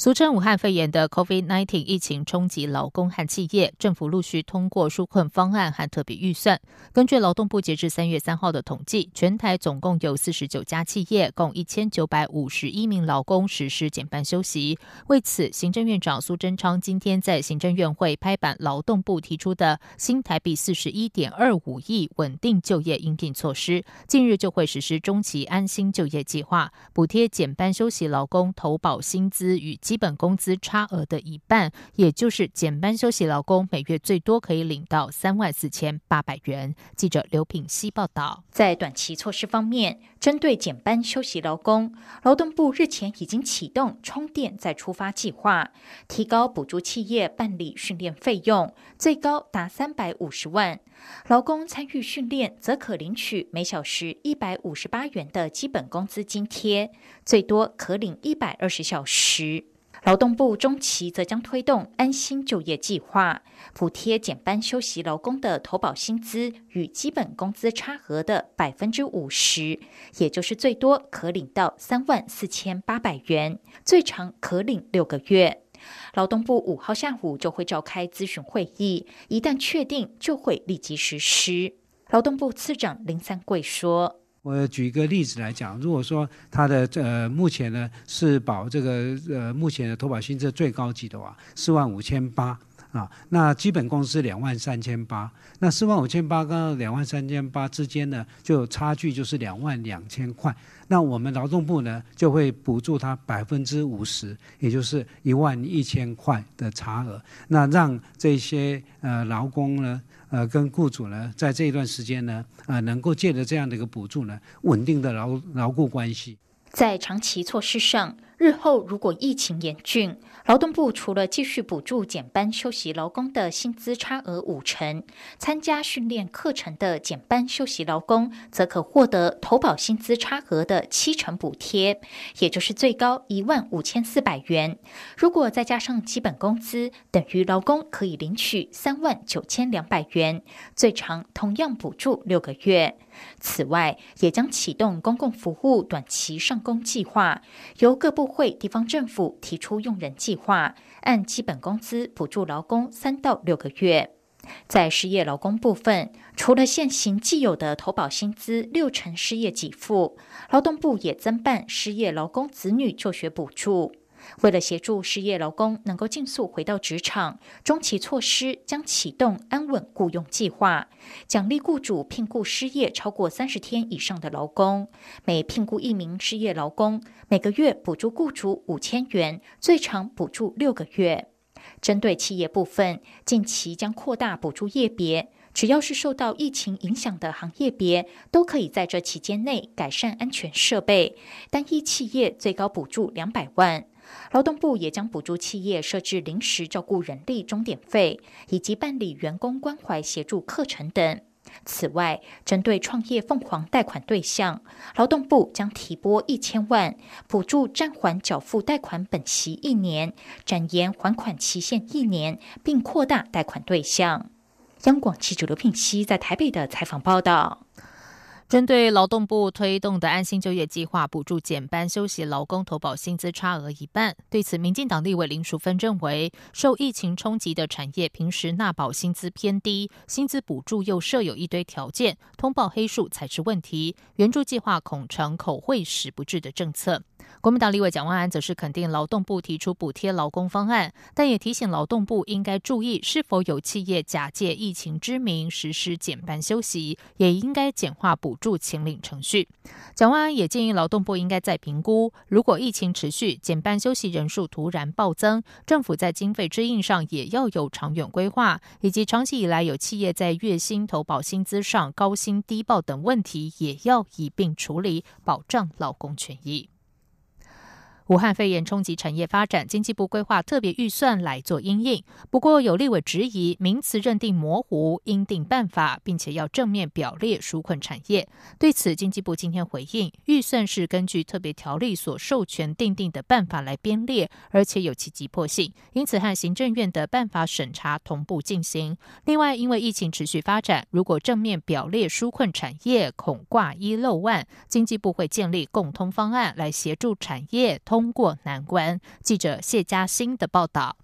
俗称武汉肺炎的 COVID-19 疫情冲击劳工和企业，政府陆续通过纾困方案和特别预算。根据劳动部截至三月三号的统计，全台总共有四十九家企业，共一千九百五十一名劳工实施减半休息。为此，行政院长苏贞昌今天在行政院会拍板劳动部提出的新台币四十一点二五亿稳定就业应聘措施，近日就会实施中期安心就业计划，补贴减半休息劳工投保薪资与。基本工资差额的一半，也就是减班休息劳工每月最多可以领到三万四千八百元。记者刘品希报道。在短期措施方面，针对减班休息劳工，劳动部日前已经启动充电再出发计划，提高补助企业办理训练费用，最高达三百五十万。劳工参与训练，则可领取每小时一百五十八元的基本工资津贴，最多可领一百二十小时。劳动部中期则将推动安心就业计划，补贴减班休息劳工的投保薪资与基本工资差额的百分之五十，也就是最多可领到三万四千八百元，最长可领六个月。劳动部五号下午就会召开咨询会议，一旦确定就会立即实施。劳动部次长林三桂说。我举一个例子来讲，如果说它的呃目前呢是保这个呃目前的投保薪资最高级的话，四万五千八啊，那基本工资两万三千八，那四万五千八跟两万三千八之间呢，就差距就是两万两千块。那我们劳动部呢就会补助他百分之五十，也就是一万一千块的差额，那让这些呃劳工呢。呃，跟雇主呢，在这一段时间呢，呃，能够借着这样的一个补助呢，稳定的劳劳雇关系。在长期措施上，日后如果疫情严峻，劳动部除了继续补助减班休息劳工的薪资差额五成，参加训练课程的减班休息劳工，则可获得投保薪资差额的七成补贴，也就是最高一万五千四百元。如果再加上基本工资，等于劳工可以领取三万九千两百元，最长同样补助六个月。此外，也将启动公共服务短期上工计划，由各部会、地方政府提出用人计。划按基本工资补助劳工三到六个月，在失业劳工部分，除了现行既有的投保薪资六成失业给付，劳动部也增办失业劳工子女就学补助。为了协助失业劳工能够尽速回到职场，中期措施将启动安稳雇佣计划，奖励雇主聘雇失业超过三十天以上的劳工，每聘雇一名失业劳工，每个月补助雇主五千元，最长补助六个月。针对企业部分，近期将扩大补助业别，只要是受到疫情影响的行业别，都可以在这期间内改善安全设备，单一企业最高补助两百万。劳动部也将补助企业设置临时照顾人力钟点费，以及办理员工关怀协助课程等。此外，针对创业凤凰贷款对象，劳动部将提拨一千万，补助暂缓缴付贷款本息一年，展延还款期限一年，并扩大贷款对象。央广记者刘聘熙在台北的采访报道。针对劳动部推动的安心就业计划，补助减班休息劳工投保薪资差额一半。对此，民进党立委林淑芬认为，受疫情冲击的产业平时纳保薪资偏低，薪资补助又设有一堆条件，通报黑数才是问题。援助计划恐成口惠实不至的政策。国民党立委蒋万安则是肯定劳动部提出补贴劳工方案，但也提醒劳动部应该注意是否有企业假借疫情之名实施减班休息，也应该简化补助请领程序。蒋万安也建议劳动部应该再评估，如果疫情持续，减半休息人数突然暴增，政府在经费支应上也要有长远规划，以及长期以来有企业在月薪投保薪资上高薪低报等问题，也要一并处理，保障劳工权益。武汉肺炎冲击产业发展，经济部规划特别预算来做应应。不过有立委质疑名词认定模糊，应定办法，并且要正面表列纾困产业。对此，经济部今天回应，预算是根据特别条例所授权定定的办法来编列，而且有其急迫性，因此和行政院的办法审查同步进行。另外，因为疫情持续发展，如果正面表列纾困产业，恐挂一漏万，经济部会建立共通方案来协助产业通。通过难关。记者谢嘉欣的报道：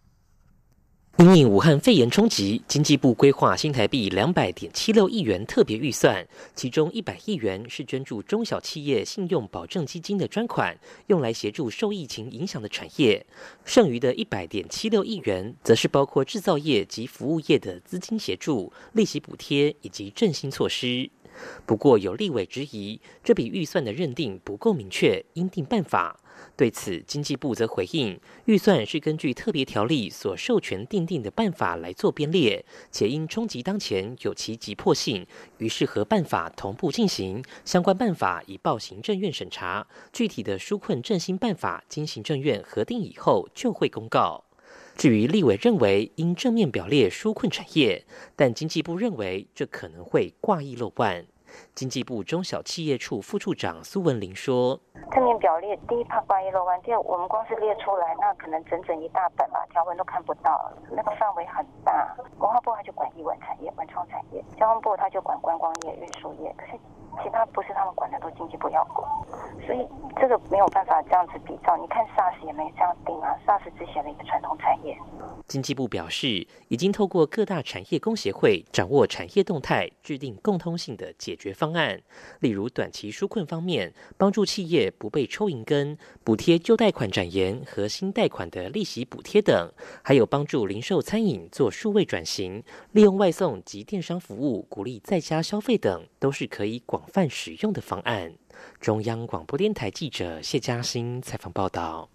因应武汉肺炎冲击，经济部规划新台币两百点七六亿元特别预算，其中一百亿元是捐助中小企业信用保证基金的专款，用来协助受疫情影响的产业；剩余的一百点七六亿元，则是包括制造业及服务业的资金协助、利息补贴以及振兴措施。不过，有立委质疑，这笔预算的认定不够明确，应定办法。对此，经济部则回应，预算是根据特别条例所授权定定的办法来做编列，且因冲击当前有其急迫性，于是和办法同步进行。相关办法已报行政院审查，具体的纾困振兴办法经行政院核定以后就会公告。至于立委认为应正面表列纾困产业，但经济部认为这可能会挂一漏万。经济部中小企业处副处长苏文玲说：“正面表列，第一怕挂一漏万，第二我们光是列出来，那可能整整一大本吧，条文都看不到，那个范围很大。文化部他就管艺文产业、文创产业，交通部他就管观光业、运输业，可是其他不是他们管的，都经济部要管，所以这个没有办法这样子比照。你看 SARS 也没这样定啊，SARS 之前的一个传统产业。”经济部表示，已经透过各大产业工协会掌握产业动态，制定共通性的解决方案。例如，短期纾困方面，帮助企业不被抽银根，补贴旧贷款展延和新贷款的利息补贴等；还有帮助零售餐饮做数位转型，利用外送及电商服务鼓励在家消费等，都是可以广泛使用的方案。中央广播电台记者谢嘉欣采访报道。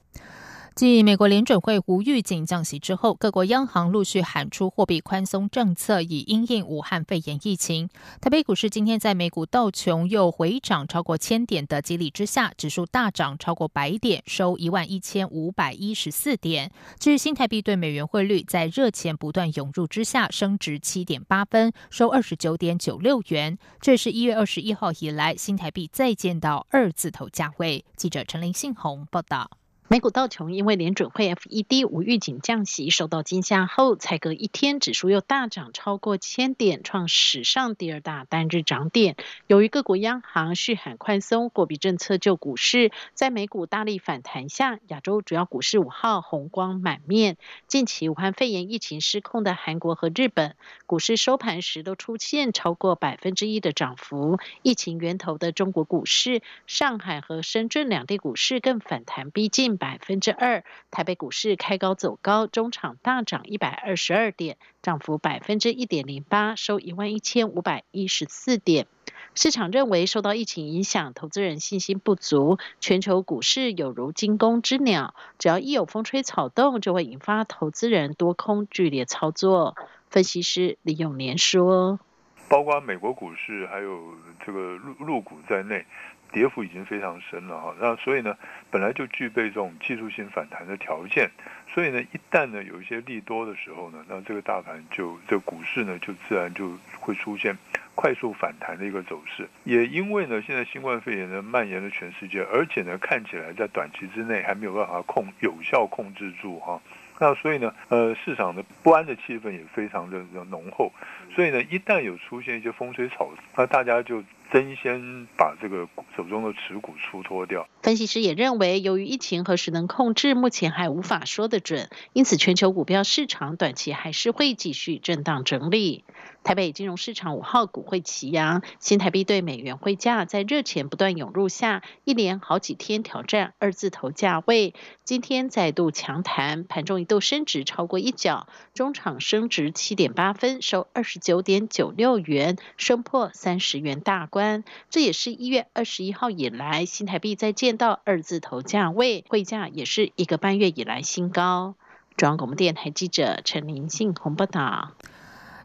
继美国联准会无预警降息之后，各国央行陆续喊出货币宽松政策，以因应武汉肺炎疫情。台北股市今天在美股道琼又回涨超过千点的激励之下，指数大涨超过百点，收一万一千五百一十四点。至于新台币对美元汇率，在热钱不断涌入之下，升值七点八分，收二十九点九六元。这是一月二十一号以来新台币再见到二字头价位。记者陈林信宏报道。美股道琼因为联准会 FED 无预警降息受到惊吓后，才隔一天指数又大涨超过千点，创史上第二大单日涨点。由于各国央行续喊宽松货币政策，救股市在美股大力反弹下，亚洲主要股市五号红光满面。近期武汉肺炎疫情失控的韩国和日本股市收盘时都出现超过百分之一的涨幅。疫情源头的中国股市，上海和深圳两地股市更反弹逼近。百分之二，台北股市开高走高，中场大涨一百二十二点，涨幅百分之一点零八，收一万一千五百一十四点。市场认为受到疫情影响，投资人信心不足，全球股市有如惊弓之鸟，只要一有风吹草动，就会引发投资人多空剧烈操作。分析师李永年说：“包括美国股市还有这个入入股在内。”跌幅已经非常深了哈，那所以呢，本来就具备这种技术性反弹的条件，所以呢，一旦呢有一些利多的时候呢，那这个大盘就这股市呢就自然就会出现快速反弹的一个走势。也因为呢，现在新冠肺炎呢蔓延了全世界，而且呢看起来在短期之内还没有办法控有效控制住哈，那所以呢，呃，市场的不安的气氛也非常的浓厚，所以呢，一旦有出现一些风吹草，那大家就。争先把这个手中的持股出脱掉。分析师也认为，由于疫情何时能控制，目前还无法说得准，因此全球股票市场短期还是会继续震荡整理。台北金融市场五号股会齐扬，新台币对美元汇价在热钱不断涌入下，一连好几天挑战二字头价位。今天再度强弹，盘中一度升值超过一角，中场升值七点八分，收二十九点九六元，升破三十元大关。这也是一月二十一号以来新台币在见到二字头价位，汇价也是一个半月以来新高。中央广播电台记者陈林信红报道。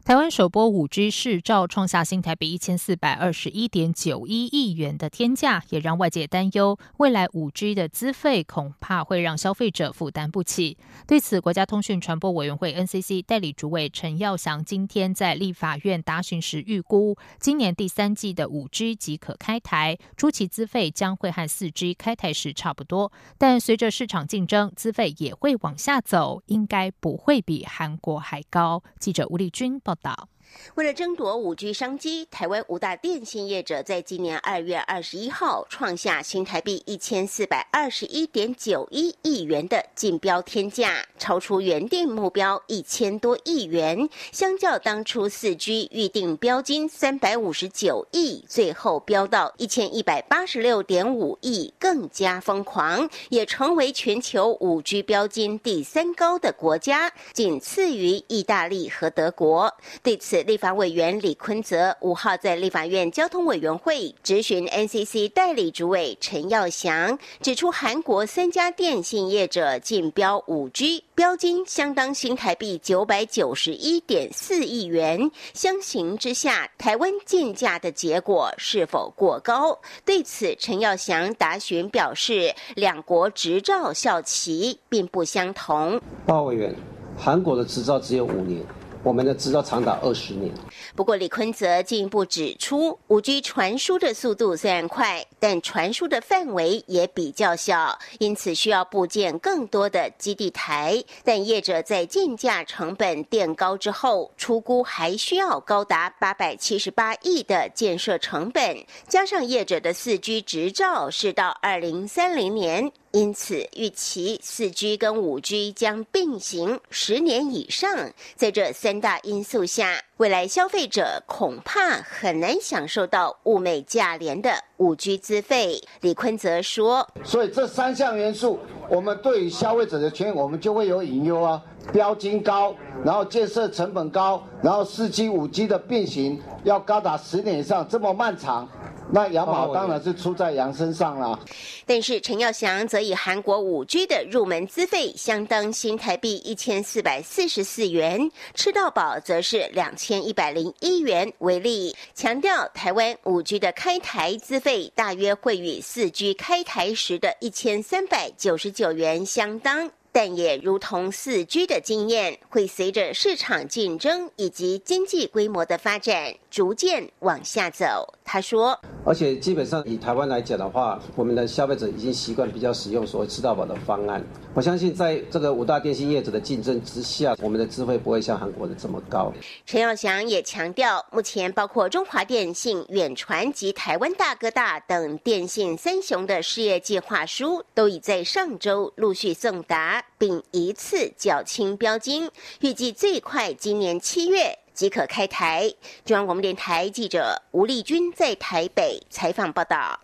台湾首波五 G 市照创下新台币一千四百二十一点九一亿元的天价，也让外界担忧未来五 G 的资费恐怕会让消费者负担不起。对此，国家通讯传播委员会 NCC 代理主委陈耀祥今天在立法院答询时预估，今年第三季的五 G 即可开台，初期资费将会和四 G 开台时差不多，但随着市场竞争，资费也会往下走，应该不会比韩国还高。记者吴丽君报。道。为了争夺五 G 商机，台湾五大电信业者在今年二月二十一号创下新台币一千四百二十一点九一亿元的竞标天价，超出原定目标一千多亿元。相较当初四 G 预定标金三百五十九亿，最后标到一千一百八十六点五亿，更加疯狂，也成为全球五 G 标金第三高的国家，仅次于意大利和德国。对此，立法委员李坤泽五号在立法院交通委员会质询 NCC 代理主委陈耀祥，指出韩国三家电信业者竞标五 G 标金相当新台币九百九十一点四亿元，相形之下，台湾竞价的结果是否过高？对此，陈耀祥答询表示，两国执照效期并不相同。报委员，韩国的执照只有五年。我们的执照长达二十年。不过，李坤则进一步指出，五 G 传输的速度虽然快，但传输的范围也比较小，因此需要部建更多的基地台。但业者在建价成本垫高之后，出估还需要高达八百七十八亿的建设成本，加上业者的四 G 执照是到二零三零年。因此，预期四 G 跟五 G 将并行十年以上。在这三大因素下，未来消费者恐怕很难享受到物美价廉的五 G 资费。李坤则说：“所以这三项元素，我们对于消费者的权益，我们就会有隐忧啊。标金高，然后建设成本高，然后四 G、五 G 的并行要高达十年以上，这么漫长。”那羊毛当然是出在羊身上了。但是陈耀祥则以韩国五 G 的入门资费相当新台币一千四百四十四元，吃到饱则是两千一百零一元为例，强调台湾五 G 的开台资费大约会与四 G 开台时的一千三百九十九元相当。但也如同四 G 的经验，会随着市场竞争以及经济规模的发展，逐渐往下走。他说：“而且基本上以台湾来讲的话，我们的消费者已经习惯比较使用所谓吃到饱的方案。我相信在这个五大电信业者的竞争之下，我们的智慧不会像韩国的这么高。”陈耀祥也强调，目前包括中华电信、远传及台湾大哥大等电信三雄的事业计划书，都已在上周陆续送达，并一次缴清标金，预计最快今年七月。即可开台。中央广播电台记者吴丽君在台北采访报道。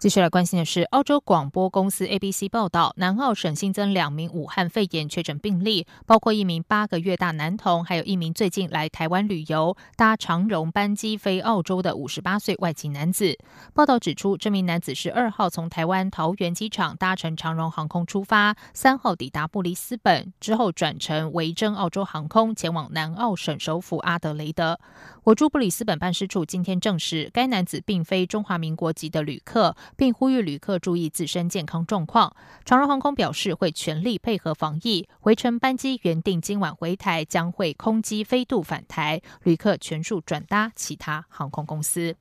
继续来关心的是，澳洲广播公司 ABC 报道，南澳省新增两名武汉肺炎确诊病例，包括一名八个月大男童，还有一名最近来台湾旅游、搭长荣班机飞澳洲的五十八岁外籍男子。报道指出，这名男子是二号从台湾桃园机场搭乘长荣航空出发，三号抵达布里斯本，之后转乘维珍澳洲航空前往南澳省首府阿德雷德。我驻布里斯本办事处今天证实，该男子并非中华民国籍的旅客。并呼吁旅客注意自身健康状况。长荣航空表示会全力配合防疫，回程班机原定今晚回台，将会空机飞渡返台，旅客全数转搭其他航空公司。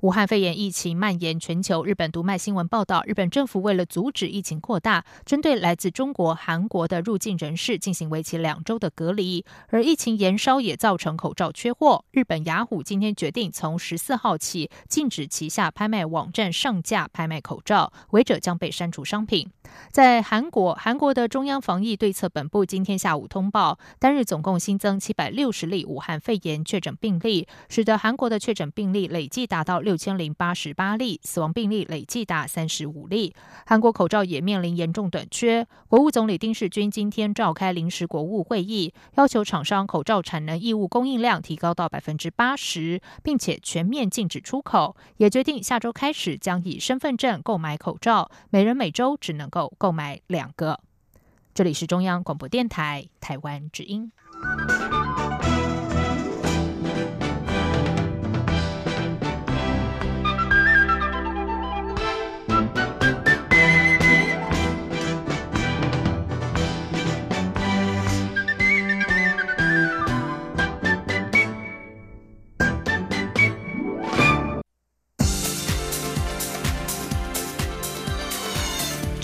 武汉肺炎疫情蔓延全球，日本读卖新闻报道，日本政府为了阻止疫情扩大，针对来自中国、韩国的入境人士进行为期两周的隔离。而疫情延烧也造成口罩缺货，日本雅虎今天决定从十四号起禁止旗下拍卖网站上架拍卖口罩，违者将被删除商品。在韩国，韩国的中央防疫对策本部今天下午通报，单日总共新增七百六十例武汉肺炎确诊病例，使得韩国的确诊病例累计达到六。六千零八十八例，死亡病例累计达三十五例。韩国口罩也面临严重短缺。国务总理丁世军今天召开临时国务会议，要求厂商口罩产能义务供应量提高到百分之八十，并且全面禁止出口。也决定下周开始将以身份证购买口罩，每人每周只能够购买两个。这里是中央广播电台台湾之音。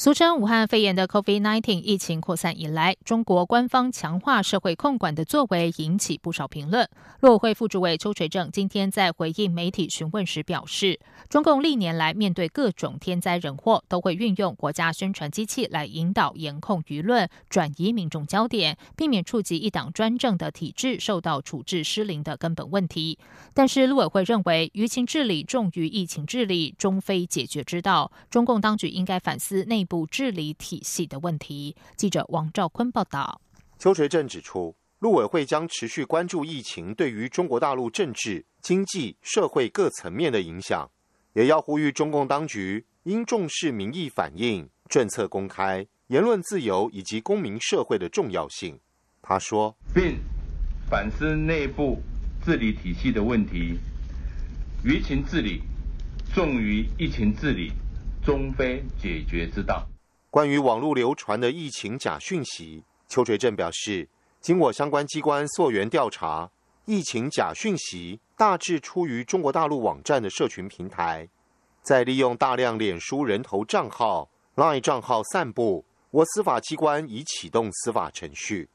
俗称武汉肺炎的 COVID-19 疫情扩散以来，中国官方强化社会控管的作为引起不少评论。陆委会副主委邱垂正今天在回应媒体询问时表示，中共历年来面对各种天灾人祸，都会运用国家宣传机器来引导、严控舆论，转移民众焦点，避免触及一党专政的体制受到处置失灵的根本问题。但是，陆委会认为，舆情治理重于疫情治理，终非解决之道。中共当局应该反思内。部治理体系的问题。记者王兆坤报道。邱垂正指出，陆委会将持续关注疫情对于中国大陆政治、经济社会各层面的影响，也要呼吁中共当局应重视民意反映、政策公开、言论自由以及公民社会的重要性。他说，并反思内部治理体系的问题，舆情治理重于疫情治理。终非解决之道。关于网络流传的疫情假讯息，邱垂正表示，经我相关机关溯源调查，疫情假讯息大致出于中国大陆网站的社群平台，在利用大量脸书人头账号、Line 账号散布。我司法机关已启动司法程序。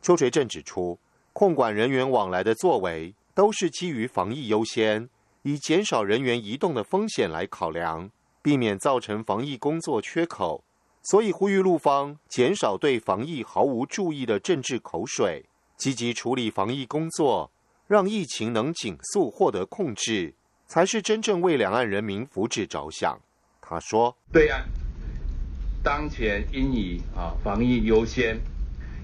邱垂正指出，控管人员往来的作为都是基于防疫优先，以减少人员移动的风险来考量。避免造成防疫工作缺口，所以呼吁陆方减少对防疫毫无注意的政治口水，积极处理防疫工作，让疫情能紧速获得控制，才是真正为两岸人民福祉着想。他说：“对啊当前应以啊防疫优先，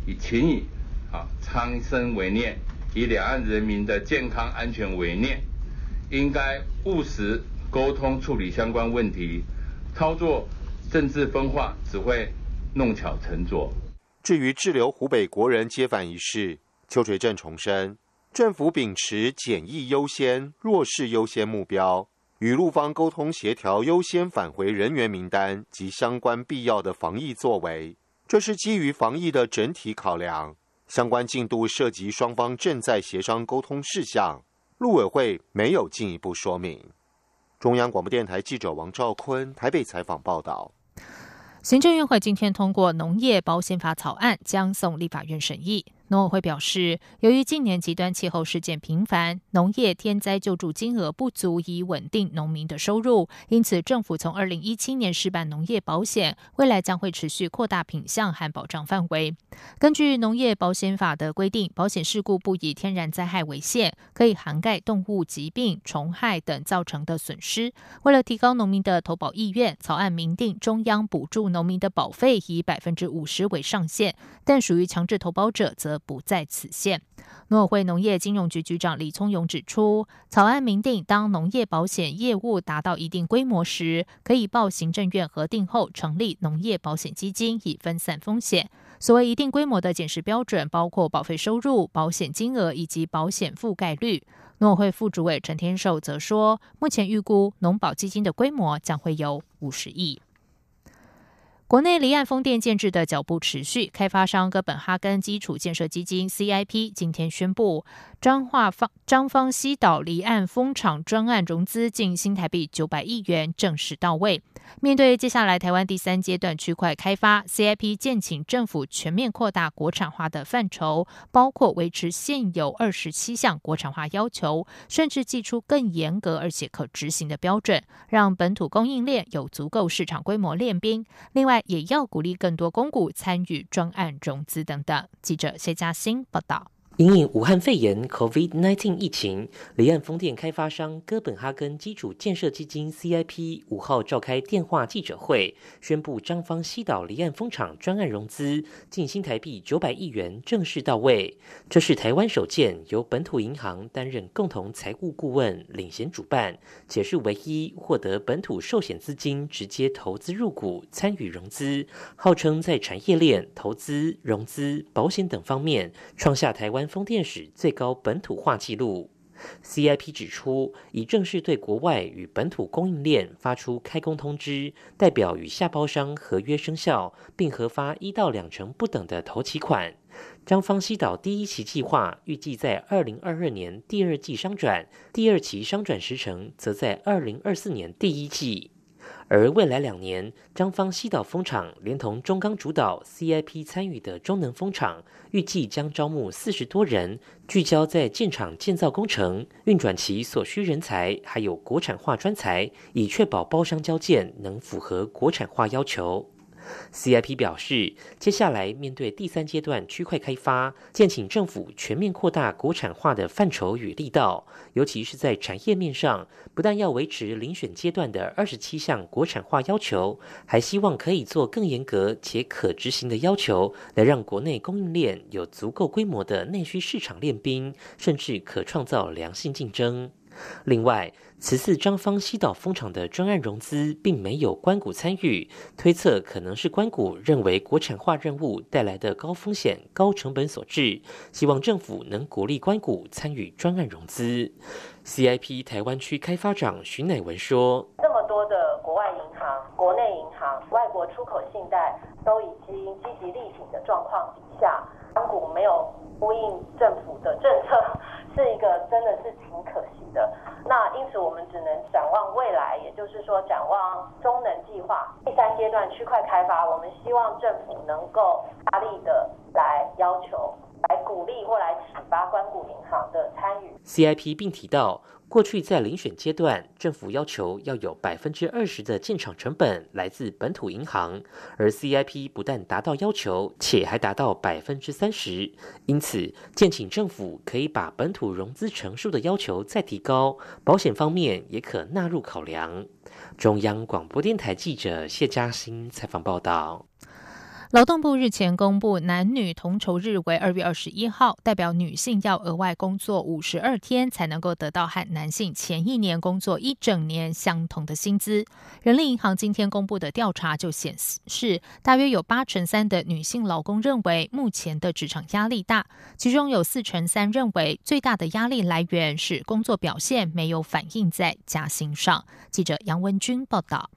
以情以啊苍生为念，以两岸人民的健康安全为念，应该务实。”沟通处理相关问题，操作政治分化只会弄巧成拙。至于滞留湖北国人接返一事，邱垂正重申，政府秉持检疫优先、弱势优先目标，与陆方沟通协调优先返回人员名单及相关必要的防疫作为，这是基于防疫的整体考量。相关进度涉及双方正在协商沟通事项，陆委会没有进一步说明。中央广播电台记者王兆坤台北采访报道。行政院会今天通过农业保险法草案，将送立法院审议。农委会表示，由于近年极端气候事件频繁，农业天灾救助金额不足以稳定农民的收入，因此政府从二零一七年试办农业保险，未来将会持续扩大品项和保障范围。根据农业保险法的规定，保险事故不以天然灾害为限，可以涵盖动物疾病、虫害等造成的损失。为了提高农民的投保意愿，草案明定中央补助农民的保费以百分之五十为上限，但属于强制投保者则。不在此限。农委会农业金融局局长李聪勇指出，草案明定，当农业保险业务达到一定规模时，可以报行政院核定后成立农业保险基金，以分散风险。所谓一定规模的检视标准，包括保费收入、保险金额以及保险覆盖率。农委会副主委陈天寿则说，目前预估农保基金的规模将会有五十亿。国内离岸风电建制的脚步持续，开发商哥本哈根基础建设基金 （CIP） 今天宣布。彰化方彰方西岛离岸风场专案融资近新台币九百亿元正式到位。面对接下来台湾第三阶段区块开发，CIP 建请政府全面扩大国产化的范畴，包括维持现有二十七项国产化要求，甚至寄出更严格而且可执行的标准，让本土供应链有足够市场规模练兵。另外，也要鼓励更多公股参与专案融资等等。记者谢嘉欣报道。因应武汉肺炎 （COVID-19） 疫情，离岸风电开发商哥本哈根基础建设基金 （CIP） 五号召开电话记者会，宣布张方西岛离岸风场专案融资近新台币九百亿元正式到位。这是台湾首件由本土银行担任共同财务顾问、领衔主办，且是唯一获得本土寿险资金直接投资入股参与融资，号称在产业链、投资、融资、保险等方面创下台湾。风电史最高本土化纪录 CIP 指出，已正式对国外与本土供应链发出开工通知，代表与下包商合约生效，并核发一到两成不等的头期款。张方西岛第一期计划预计在二零二二年第二季商转，第二期商转时程则在二零二四年第一季。而未来两年，张方西岛风场连同中钢主导 CIP 参与的中能风场，预计将招募四十多人，聚焦在建厂建造工程、运转其所需人才，还有国产化专才，以确保包商交建能符合国产化要求。CIP 表示，接下来面对第三阶段区块开发，建请政府全面扩大国产化的范畴与力道，尤其是在产业面上，不但要维持遴选阶段的二十七项国产化要求，还希望可以做更严格且可执行的要求，来让国内供应链有足够规模的内需市场练兵，甚至可创造良性竞争。另外，此次张方西岛风场的专案融资并没有关谷参与，推测可能是关谷认为国产化任务带来的高风险、高成本所致，希望政府能鼓励关谷参与专案融资。CIP 台湾区开发长徐乃文说：“这么多的国外银行、国内银行、外国出口信贷都已经积极力挺的状况底下，港股没有呼应政府的政策。”是一个真的是挺可惜的，那因此我们只能展望未来，也就是说展望中能计划第三阶段区块开发，我们希望政府能够大力的来要求、鼓励或来启发关谷银行的参与。CIP 并提到。过去在遴选阶段，政府要求要有百分之二十的建厂成本来自本土银行，而 CIP 不但达到要求，且还达到百分之三十。因此，建请政府可以把本土融资成数的要求再提高，保险方面也可纳入考量。中央广播电台记者谢嘉欣采访报道。劳动部日前公布，男女同酬日为二月二十一号，代表女性要额外工作五十二天，才能够得到和男性前一年工作一整年相同的薪资。人力银行今天公布的调查就显示，大约有八成三的女性劳工认为目前的职场压力大，其中有四成三认为最大的压力来源是工作表现没有反映在加薪上。记者杨文君报道。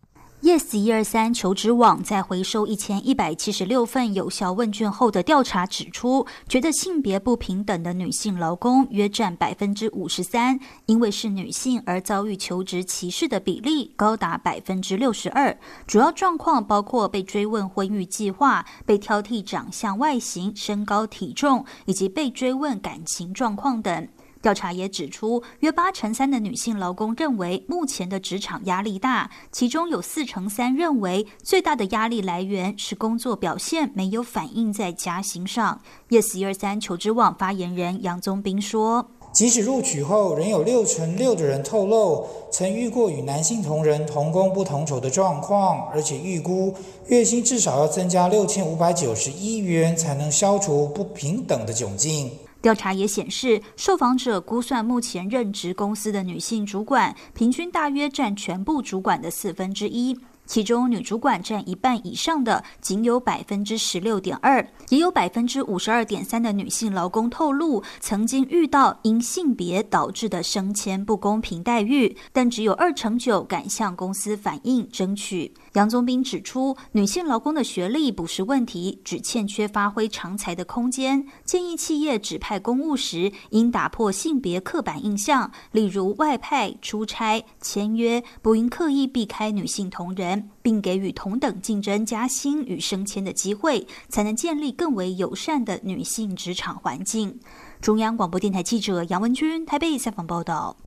Yes 一二三求职网在回收一千一百七十六份有效问卷后的调查指出，觉得性别不平等的女性劳工约占百分之五十三，因为是女性而遭遇求职歧视的比例高达百分之六十二。主要状况包括被追问婚育计划、被挑剔长相外形、身高体重，以及被追问感情状况等。调查也指出，约八成三的女性劳工认为目前的职场压力大，其中有四成三认为最大的压力来源是工作表现没有反映在加薪上。Yes 一二三求职网发言人杨宗斌说：“即使录取后，仍有六成六的人透露曾遇过与男性同仁同工不同酬的状况，而且预估月薪至少要增加六千五百九十一元，才能消除不平等的窘境。”调查也显示，受访者估算目前任职公司的女性主管，平均大约占全部主管的四分之一。其中女主管占一半以上的仅有百分之十六点二，也有百分之五十二点三的女性劳工透露曾经遇到因性别导致的升迁不公平待遇，但只有二成九敢向公司反映争取。杨宗斌指出，女性劳工的学历不是问题，只欠缺发挥长才的空间。建议企业指派公务时应打破性别刻板印象，例如外派、出差、签约，不应刻意避开女性同仁。并给予同等竞争、加薪与升迁的机会，才能建立更为友善的女性职场环境。中央广播电台记者杨文君台北采访报道。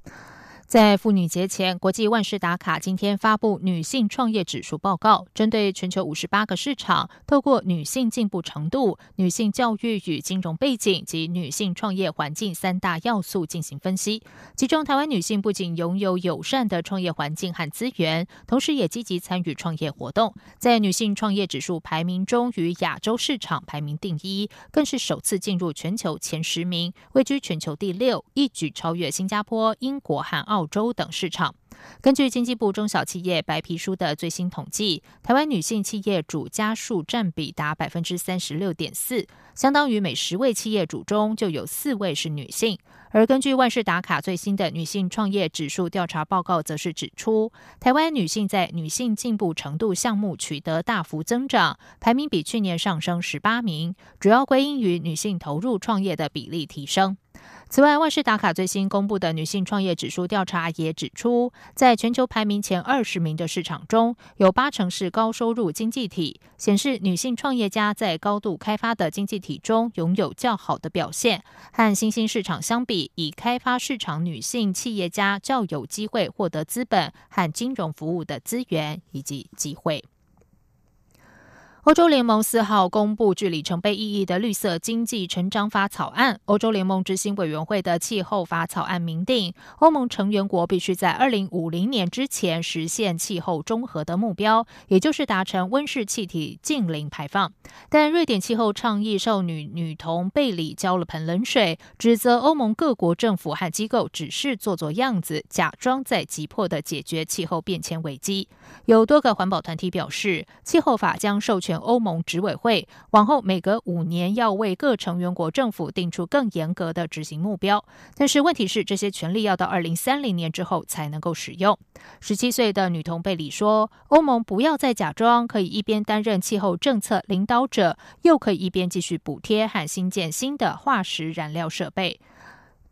在妇女节前，国际万事达卡今天发布女性创业指数报告，针对全球五十八个市场，透过女性进步程度、女性教育与金融背景及女性创业环境三大要素进行分析。其中，台湾女性不仅拥有友善的创业环境和资源，同时也积极参与创业活动，在女性创业指数排名中，与亚洲市场排名第一，更是首次进入全球前十名，位居全球第六，一举超越新加坡、英国和澳。澳洲等市场。根据经济部中小企业白皮书的最新统计，台湾女性企业主家数占比达百分之三十六点四，相当于每十位企业主中就有四位是女性。而根据万事达卡最新的女性创业指数调查报告，则是指出，台湾女性在女性进步程度项目取得大幅增长，排名比去年上升十八名，主要归因于女性投入创业的比例提升。此外，万事达卡最新公布的女性创业指数调查也指出，在全球排名前二十名的市场中，有八成是高收入经济体，显示女性创业家在高度开发的经济体中拥有较好的表现。和新兴市场相比，以开发市场女性企业家较有机会获得资本和金融服务的资源以及机会。欧洲联盟四号公布具里程碑意义的绿色经济成长法草案。欧洲联盟执行委员会的气候法草案明定，欧盟成员国必须在二零五零年之前实现气候中和的目标，也就是达成温室气体净零排放。但瑞典气候倡议少女女童贝里浇了盆冷水，指责欧盟各国政府和机构只是做做样子，假装在急迫的解决气候变迁危机。有多个环保团体表示，气候法将授权。欧盟执委会往后每隔五年要为各成员国政府定出更严格的执行目标，但是问题是这些权利要到二零三零年之后才能够使用。十七岁的女童贝里说：“欧盟不要再假装可以一边担任气候政策领导者，又可以一边继续补贴和新建新的化石燃料设备。”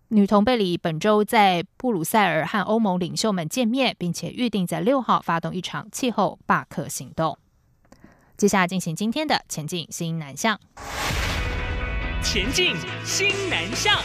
女童贝里本周在布鲁塞尔和欧盟领袖们见面，并且预定在六号发动一场气候罢课行动。接下来进行今天的前进新南向。前进新南向。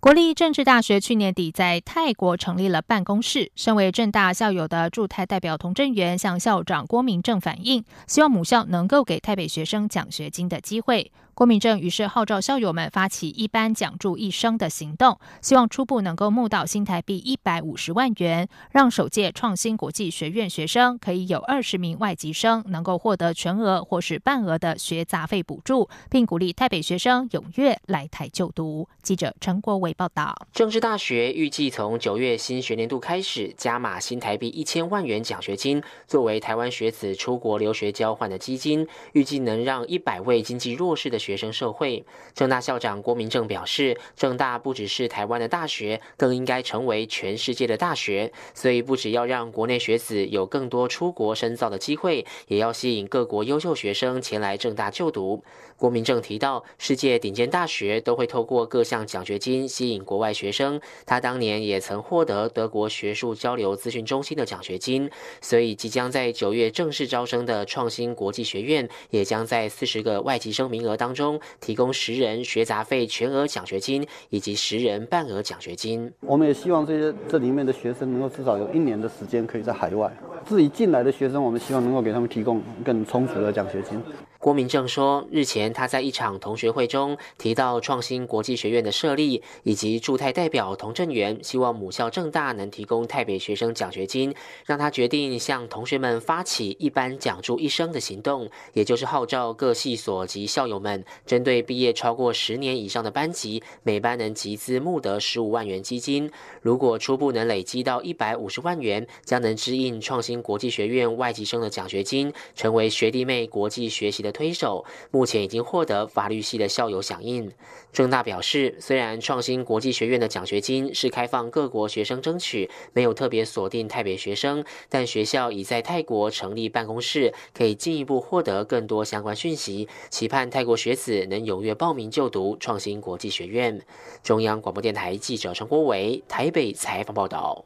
国立政治大学去年底在泰国成立了办公室。身为政大校友的驻泰代表童振源向校长郭明正反映，希望母校能够给台北学生奖学金的机会。郭明正于是号召校友们发起一班奖助一生的行动，希望初步能够募到新台币一百五十万元，让首届创新国际学院学生可以有二十名外籍生能够获得全额或是半额的学杂费补助，并鼓励台北学生踊跃来台就读。记者陈国伟报道。政治大学预计从九月新学年度开始加码新台币一千万元奖学金，作为台湾学子出国留学交换的基金，预计能让一百位经济弱势的。学生社会，正大校长郭明正表示，正大不只是台湾的大学，更应该成为全世界的大学。所以，不只要让国内学子有更多出国深造的机会，也要吸引各国优秀学生前来正大就读。郭明正提到，世界顶尖大学都会透过各项奖学金吸引国外学生。他当年也曾获得德国学术交流咨询中心的奖学金，所以即将在九月正式招生的创新国际学院，也将在四十个外籍生名额当。中提供十人学杂费全额奖学金以及十人半额奖学金。我们也希望这些这里面的学生能够至少有一年的时间可以在海外。至于进来的学生，我们希望能够给他们提供更充足的奖学金。郭明正说，日前他在一场同学会中提到创新国际学院的设立，以及驻泰代表童振源希望母校正大能提供台北学生奖学金，让他决定向同学们发起一班奖助一生的行动，也就是号召各系所及校友们，针对毕业超过十年以上的班级，每班能集资募得十五万元基金，如果初步能累积到一百五十万元，将能支应创新国际学院外籍生的奖学金，成为学弟妹国际学习的。推手目前已经获得法律系的校友响应。正大表示，虽然创新国际学院的奖学金是开放各国学生争取，没有特别锁定台北学生，但学校已在泰国成立办公室，可以进一步获得更多相关讯息。期盼泰国学子能踊跃报名就读创新国际学院。中央广播电台记者陈国伟台北采访报道。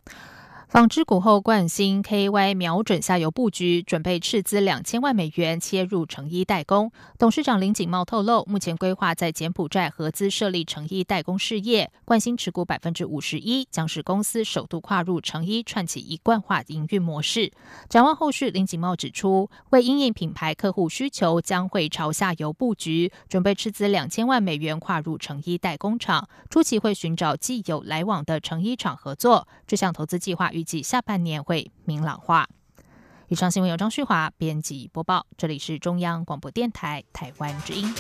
纺织股后冠新 KY 瞄准下游布局，准备斥资两千万美元切入成衣代工。董事长林景茂透露，目前规划在柬埔寨合资设立成衣代工事业，冠新持股百分之五十一，将是公司首度跨入成衣串起一贯化营运模式。展望后续，林景茂指出，为应应品牌客户需求，将会朝下游布局，准备斥资两千万美元跨入成衣代工厂，初期会寻找既有来往的成衣厂合作。这项投资计划。预计下半年会明朗化。以上新闻由张旭华编辑播报，这里是中央广播电台台湾之音。